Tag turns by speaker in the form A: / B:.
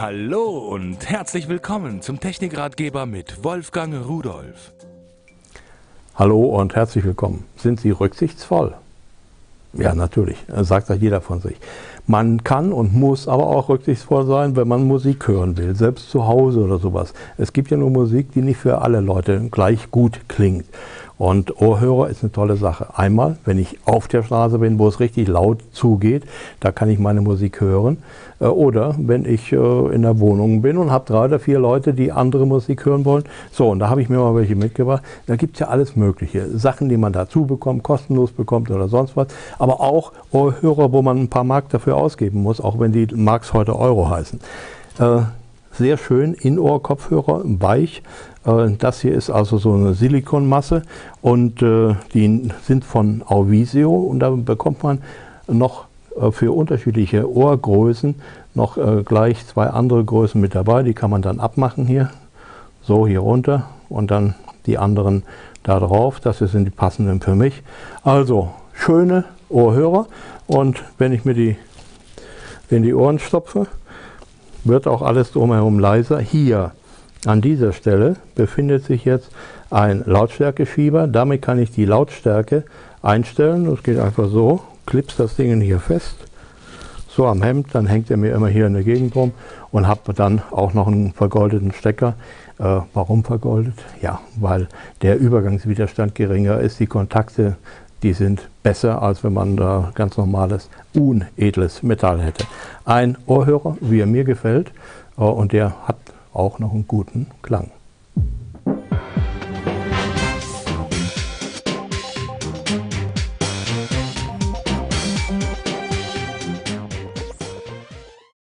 A: Hallo und herzlich willkommen zum Technikratgeber mit Wolfgang Rudolf.
B: Hallo und herzlich willkommen. Sind Sie rücksichtsvoll? Ja, natürlich, sagt das jeder von sich. Man kann und muss aber auch rücksichtsvoll sein, wenn man Musik hören will, selbst zu Hause oder sowas. Es gibt ja nur Musik, die nicht für alle Leute gleich gut klingt. Und Ohrhörer ist eine tolle Sache. Einmal, wenn ich auf der Straße bin, wo es richtig laut zugeht, da kann ich meine Musik hören. Äh, oder wenn ich äh, in der Wohnung bin und habe drei oder vier Leute, die andere Musik hören wollen. So, und da habe ich mir mal welche mitgebracht. Da gibt es ja alles Mögliche. Sachen, die man dazu bekommt, kostenlos bekommt oder sonst was. Aber auch Ohrhörer, wo man ein paar Mark dafür ausgeben muss, auch wenn die Marks heute Euro heißen. Sehr schön, In-Ohr-Kopfhörer, weich. Äh, das hier ist also so eine Silikonmasse und äh, die sind von Auvisio und da bekommt man noch äh, für unterschiedliche Ohrgrößen noch gleich zwei andere Größen mit dabei. Die kann man dann abmachen hier, so hier runter und dann die anderen da drauf. Das sind die passenden für mich. Also schöne Ohrhörer und wenn ich mir die in die Ohren stopfe, wird auch alles drumherum leiser. Hier an dieser Stelle befindet sich jetzt ein Lautstärkeschieber. Damit kann ich die Lautstärke einstellen. Das geht einfach so. Clips das Ding hier fest. So am Hemd, dann hängt er mir immer hier in der Gegend rum und habe dann auch noch einen vergoldeten Stecker. Äh, warum vergoldet? Ja, weil der Übergangswiderstand geringer ist. Die Kontakte, die sind besser, als wenn man da ganz normales, unedles Metall hätte. Ein Ohrhörer, wie er mir gefällt, äh, und der hat auch noch einen guten Klang.